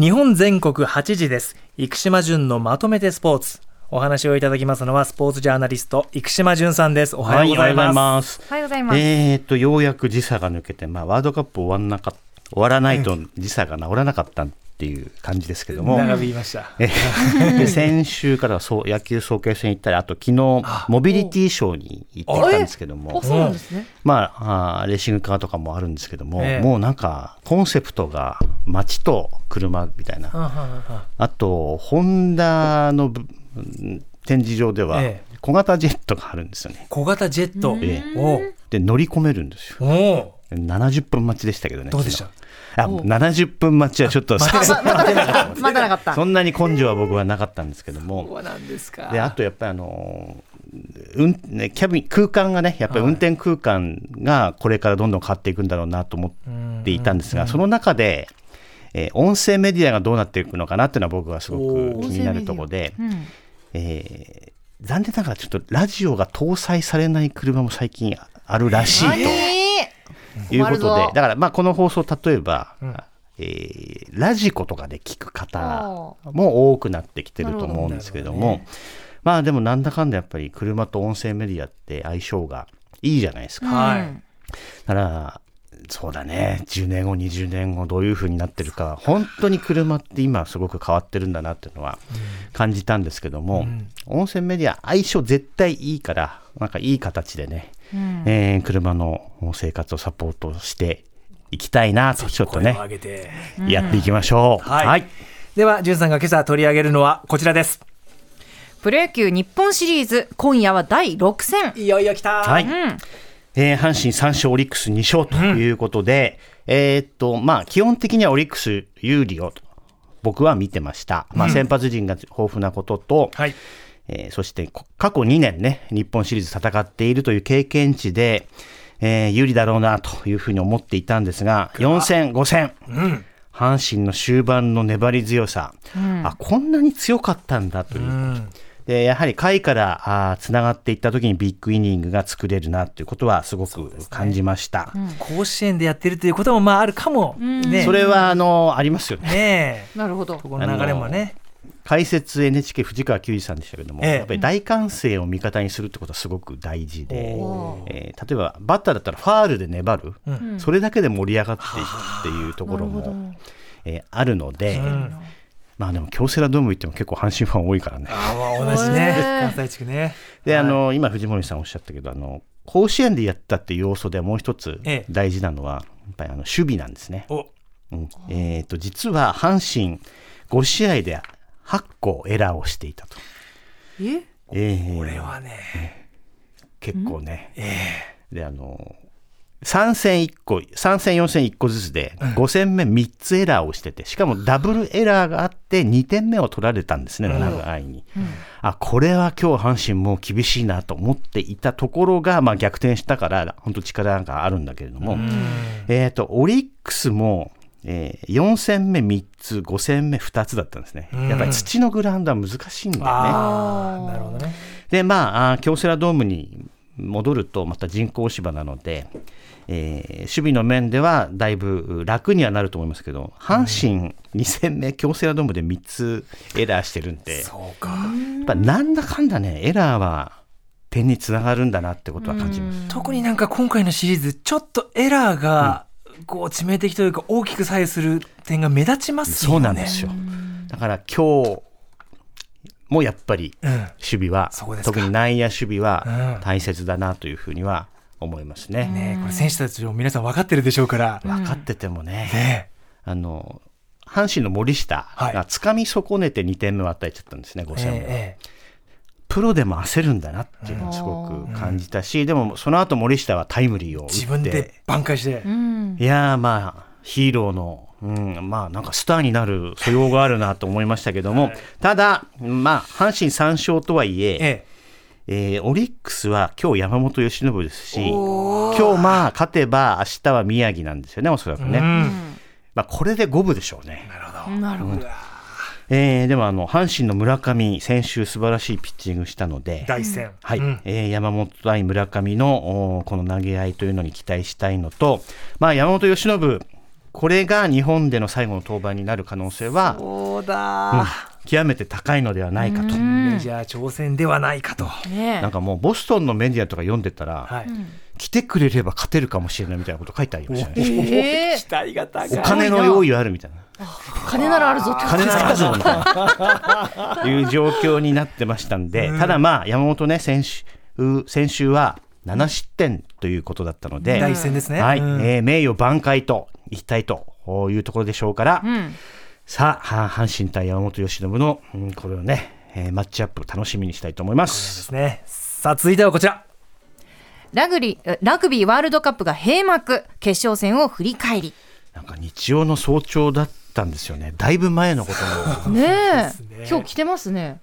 日本全国8時です。生島淳のまとめてスポーツ。お話をいただきますのはスポーツジャーナリスト生島淳さんです。おはようございます。おはようございます。えー、っとようやく時差が抜けてまあワールドカップ終わらなか終わらないと時差が治らなかったっていう感じですけども、長引きました。で先週からはそう野球早慶戦行ったりあと昨日モビリティショーに行ってきたんですけども。まああレーシングカーとかもあるんですけども、ええ。もうなんかコンセプトが街と車みたいな。あとホンダの展示場ではえ小型ジェットがあるんですよね。小型ジェット。えお。で乗り込めるんですよ70分待ちでしたけどねどうでした？昨日。あ70分待ちはちょっとま なかった。そんなに根性は僕はなかったんですけどそもうなんですか。であとやっぱりあのうんね、キャビン空間がねやっぱり運転空間がこれからどんどん変わっていくんだろうなと思っていたんですが、その中で、えー音声メディアがどうなっていくのかなっていうのは僕はすごく気になるところで、うん。えー残念ながらちょっとラジオが搭載されない車も最近あるらしいと。何？いうことでだからまあこの放送、例えば、ん。えーラジコとかで聞く方も多くなってきてると思うんですけども、ね。まあでもなんだかんだやっぱり車と音声メディアって相性がいいじゃないですか。はいうん。だから、そうだね、10年後、20年後、どういう風になってるか、本当に車って今すごく変わってるんだなっていうのは感じたんですけども、音声メディア相性絶対いいから、なんかいい形でね、えー車の生活をサポートしていきたいなと、ちょっとね。声を、上げて。やっていきましょう。はい。では淳さんが今朝取り上げるのはこちらです。プロ野球日本シリーズ今夜は第6戦。いよいよ来た。はい。えー阪神3勝、オリックス2勝ということで、えーっと、まあ、基本的にはオリックス有利をと僕は見てました。まあ、先発陣が豊富なことと、はいえーそしてこ過去2年ね、日本シリーズ戦っているという経験値で、えー有利だろうなというふうに思っていたんですが、4戦、5戦、うん。阪神の終盤の粘り強さ、あこんなに強かったんだという。うん。でやはり下位からつながっていった時にビッグイニングが作れるなということはすごく感じました。甲子園でやってるということもまああるかもね。それはあのありますよね。ねえ。なるほど。この流れもね解説 NHK 藤川球児さんでしたけども、ええ。やっぱり大歓声を味方にするってことはすごく大事で、おえー例えばバッターだったらファールで粘る、うん。それだけで盛り上がっていくっていうところも、えーあるので、ん。まあでも京セラドーム行っても結構阪神ファン多いからね。ああまあ同じね。関西地区ね。で、あの今藤森さんおっしゃったけどあの甲子園でやったっていう要素でもう一つええ。大事なのは、やっぱりあの守備なんですね。お。うん。えー、と実は阪神5試合で8個エラーをしていたと。え？えーこれはね。結構ね。であの3戦1個3戦4戦1個ずつで5戦目3つエラーをしててしかもダブルエラーがあって2点目を取られたんですね長いに、あこれは今日阪神もう厳しいなと思っていたところが、まあ、逆転したから本当力があるんだけれども、えー、とオリックスも、えー4戦目3つ5戦目2つだったんですね、やっぱり土のグラウンドは難しいんだよね。ああなるほどね。でまああー京セラドームに戻るとまた人工芝なので、えー守備の面ではだいぶ楽にはなると思いますけど阪神2戦目京セラドームで3つエラーしてるんでやそうか。っぱなんだかんだねエラーは点につながるんだなってことは感じます。特になんか今回のシリーズちょっとエラーがこう致命的というか大きく左右する点が目立ちますよね。そうなんですよ。だから今日もやっぱりうん。守備は、そうですか。特に内野守備うん。は大切だなというふうには思いますね。ねこれ選手たちも皆さん分かってるでしょうから。分かっててもね、ねあの阪神の森下が掴み損ねて2点目を与えちゃったんですね、5戦目、ええプロでも焦るんだなっていうのをすごく感じたし、でもその後森下はタイムリーを打って。自分で挽回して。うん。いやーまあヒーローの、うん、まあなんかスターになる素養があるなと思いましたけども、ただ、まあ、阪神3勝とはいえええ。ーオリックスは今日山本由伸ですし、今日まあ勝てば明日は宮城なんですよね、おそらくね。えうん。まあ、これで五分でしょうね。なるほど。なるほどえーでもあの阪神の村上、先週素晴らしいピッチングしたので、第一戦はいうんえー山本対村上のこの投げ合いというのに期待したいのと、まあ、山本由伸、これが日本での最後の登板になる可能性は、そうだ、極めて高いのではないかと。メジャー挑戦ではないかと。ねなんかもうボストンのメディアとか読んでたら、はい。来てくれれば勝てるかもしれないみたいなこと書いてありましたね。え期待が高い。お金の用意はあるみたいな。金ならあるぞって金ならずみたいないう状況になってましたんで、ただまあ山本ね先週先週は7失点ということだったので、第一戦ですね。はい、うんえー名誉挽回といきたいというところでしょうから、うんさあは阪神対山本由伸の、うんこれをね、えーマッチアップ楽しみにしたいと思いま。ですすね。さあ続いてはこちら。ラグリラグビーワールドカップが閉幕決勝戦を振り返りなんか日曜の早朝だったんですよね。だいぶ前のことも。ねえ。すね。今日来てますね。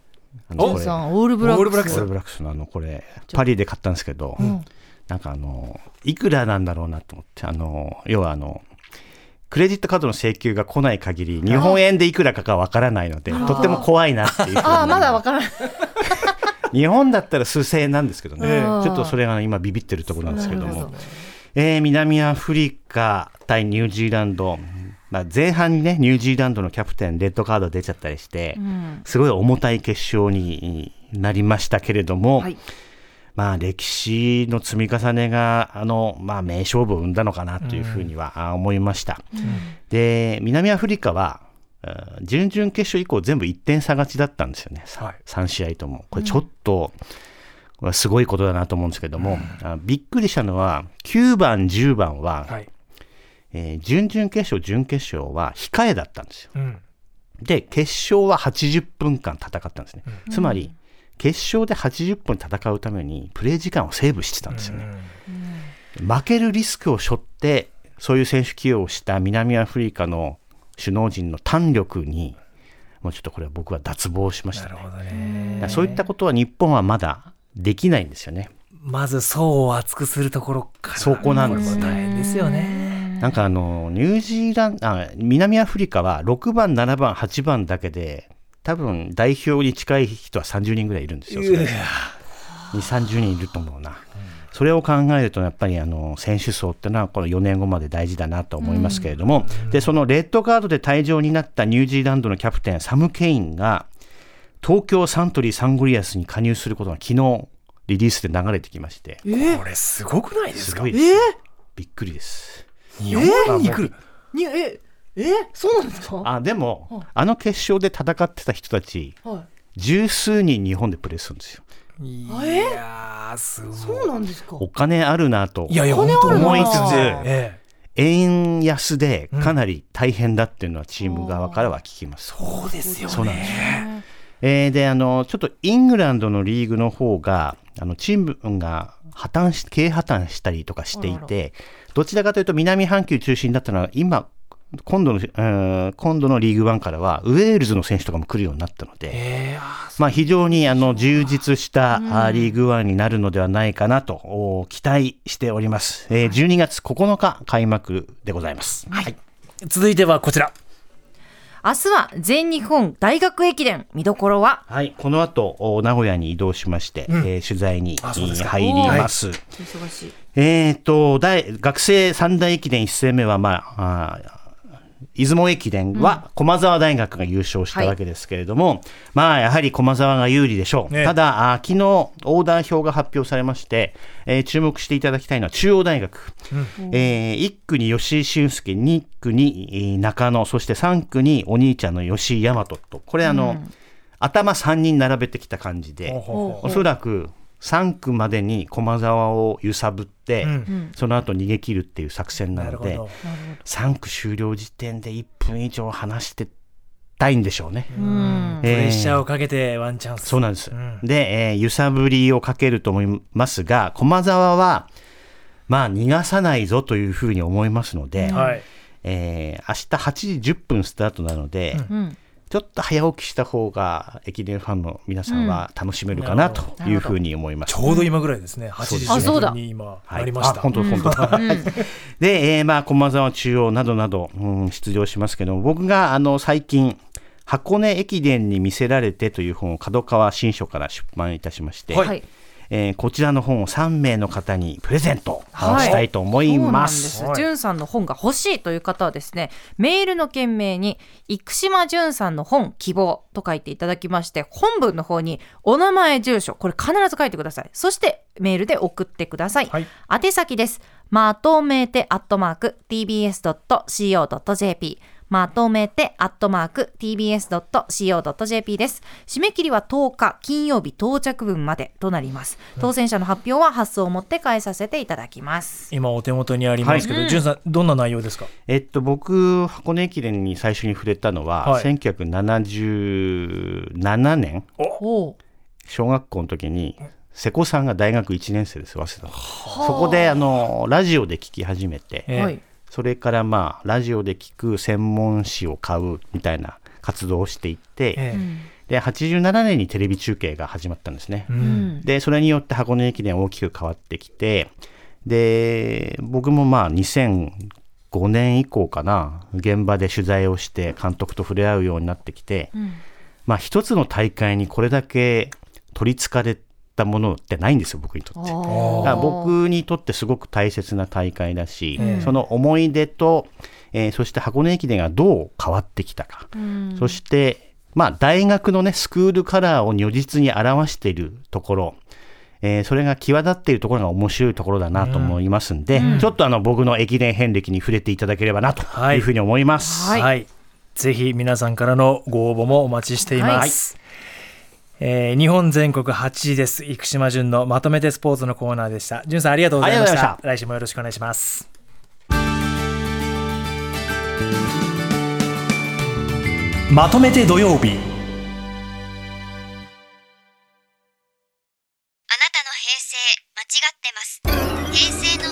あのこれ。ジョンさんオールブラックス。オールブラックス。オールブラックスのあのこれパリで買ったんですけど、なんかあのいくらなんだろうなと思ってあの要はあのクレジットカードの請求が来ない限り日本円でいくらかがわからないのでとっても怖いなっていうああまだわからない。日本だったら数千円なんですけどね、ええちょっとそれが今ビビってるところなんですけども。ど、えー南アフリカ対ニュージーランド、まあ、前半にねニュージーランドのキャプテンレッドカード出ちゃったりして、ん。すごい重たい決勝になりましたけれども、はい。まあ歴史の積み重ねがあの、まあ、名勝負を生んだのかなというふうにはあ思いました。で南アフリカはうん準々決勝以降全部1点差勝ちだったんですよね、はい。3試合とも。これちょっと、すごいことだなと思うんですけども、あびっくりしたのは9番10番は、はい。えー準々決勝準決勝は控えだったんですよ。うん。で決勝は80分間戦ったんですね。つまり決勝で80分戦うためにプレー時間をセーブしてたんですよね。負けるリスクを背負ってそういう選手起用をした南アフリカの首脳陣の胆力にもうちょっとこれは僕は脱帽しましたね。なるほどね。そういったことは日本はまだできないんですよね。まず層を厚くするところから。そこなんですこれも大変ですよね。なんかあのニュージーランドあ南アフリカは6番7番8番だけで多分代表に近い人は30人ぐらいいるんですよ。それうわ2、30人いると思うな。それを考えると、やっぱりあの選手層っていうのは、この4年後まで大事だなと思いますけれども、でそのレッドカードで退場になったニュージーランドのキャプテン、サム・ケインが、東京サントリーサンゴリアスに加入することが昨日リリースで流れてきまして、これすごくないですか？すごいです。びっくりです。日本に来る？にええそうなんですか？あでも、あの決勝で戦ってた人たち、は十数人日本でプレーするんですよ。いやー、すごい。いそうなんですかお金あるなといやいや、お金本当あるな思いつつ、ええ円安でかなり大変だっていうのはチーム側からは聞きます。そうですよそうなんですね。えーであのちょっとイングランドのリーグの方があのチームが破綻し経営破綻したりとかしていてどちらかというと南半球中心だったのは今今度の、うん今度のリーグワンからはウェールズの選手とかも来るようになったので、まあ、非常にあの充実したあリーグワンになるのではないかなとお期待しております。えー12月9日開幕でございます。はい。続いてはこちら。明日は全日本大学駅伝見どころは？はい、この後お名古屋に移動しまして、えー取材に入ります。忙しいえー、と大学生三大駅伝1戦目は、まあ、あー出雲駅伝は駒澤大学が優勝したわけですけれども、まあやはり駒澤が有利でしょう、ね。ただあー昨日オーダー表が発表されまして、えー注目していただきたいのは中央大学、え1区に吉井俊介2区にえー中野そして3区にお兄ちゃんの吉井大和と。これあの、頭3人並べてきた感じで、おそらく3区までに駒澤を揺さぶって、うんその後逃げ切るっていう作戦なのでなるほど。3区終了時点で1分以上離してたいんでしょうね。うんプレッシャーえをかけてワンチャンス。そうなんです。うんで、えー揺さぶりをかけると思いますが駒澤はまあ逃がさないぞというふうに思いますので、はい。えー明日8時10分スタートなので、うんちょっと早起きした方が駅伝ファンの皆さんは楽しめるかなというふうに思います。ちょうど今ぐらいですね。8時10あそうだ分に今はいありました。あ本当本当。で、えーまあ駒澤中央などなど、うん、出場しますけども、僕があの最近箱根駅伝に見せられてという本を角川新書から出版いたしまして、はいはいえーこちらの本を3名の方にプレゼントはいしたいと思います。そうなんさんの本が欲しいという方はですね、メールの件名に生島じゅんさんの本希望と書いていただきまして、本文の方にお名前、住所、これ必ず書いてください。そしてメールで送ってください。はい宛先です。まとめてアットマーク tbs.co.jp まとめてアットマーク tbs.co.jp です。締め切りは10日金曜日到着分までとなります。当選者の発表は発送をもって返させていただきます。今お手元にありますけど、はいじゅんさんどんな内容ですか？えっと、僕、箱根駅伝に最初に触れたのは、はい1977年、小学校の時に、瀬古さんが大学1年生です、早稲田の。そこで、あの、ラジオで聞き始めて、ええはい。それからまあ、ラジオで聞く専門誌を買うみたいな活動をしていって、ええで、87年にテレビ中継が始まったんですね。ううんん。で、それによって箱根駅伝大きく変わってきて、で、僕もまあ2005年以降かな、現場で取材をして監督と触れ合うようになってきて、うんまあ一つの大会にこれだけ取りつかれたものってないんですよ、僕にとって。だから僕にとってすごく大切な大会だし、うん。その思い出と、えーそして箱根駅伝がどう変わってきたか、うん。そして、まあ、大学のね、スクールカラーを如実に表しているところ、えーそれが際立っているところが面白いところだなと思いますんで、ちょっとあの僕の駅伝遍歴に触れていただければなとい。うふうに思います。はい。はい、ぜひ皆さんからのご応募もお待ちしています。えー日本全国8位です。生島淳のまとめてスポーツのコーナーでした。淳さんありがとうございました。ありがとうござい来週もよろしくお願いします。まとめて土曜日。あなたの平成間違ってます平成の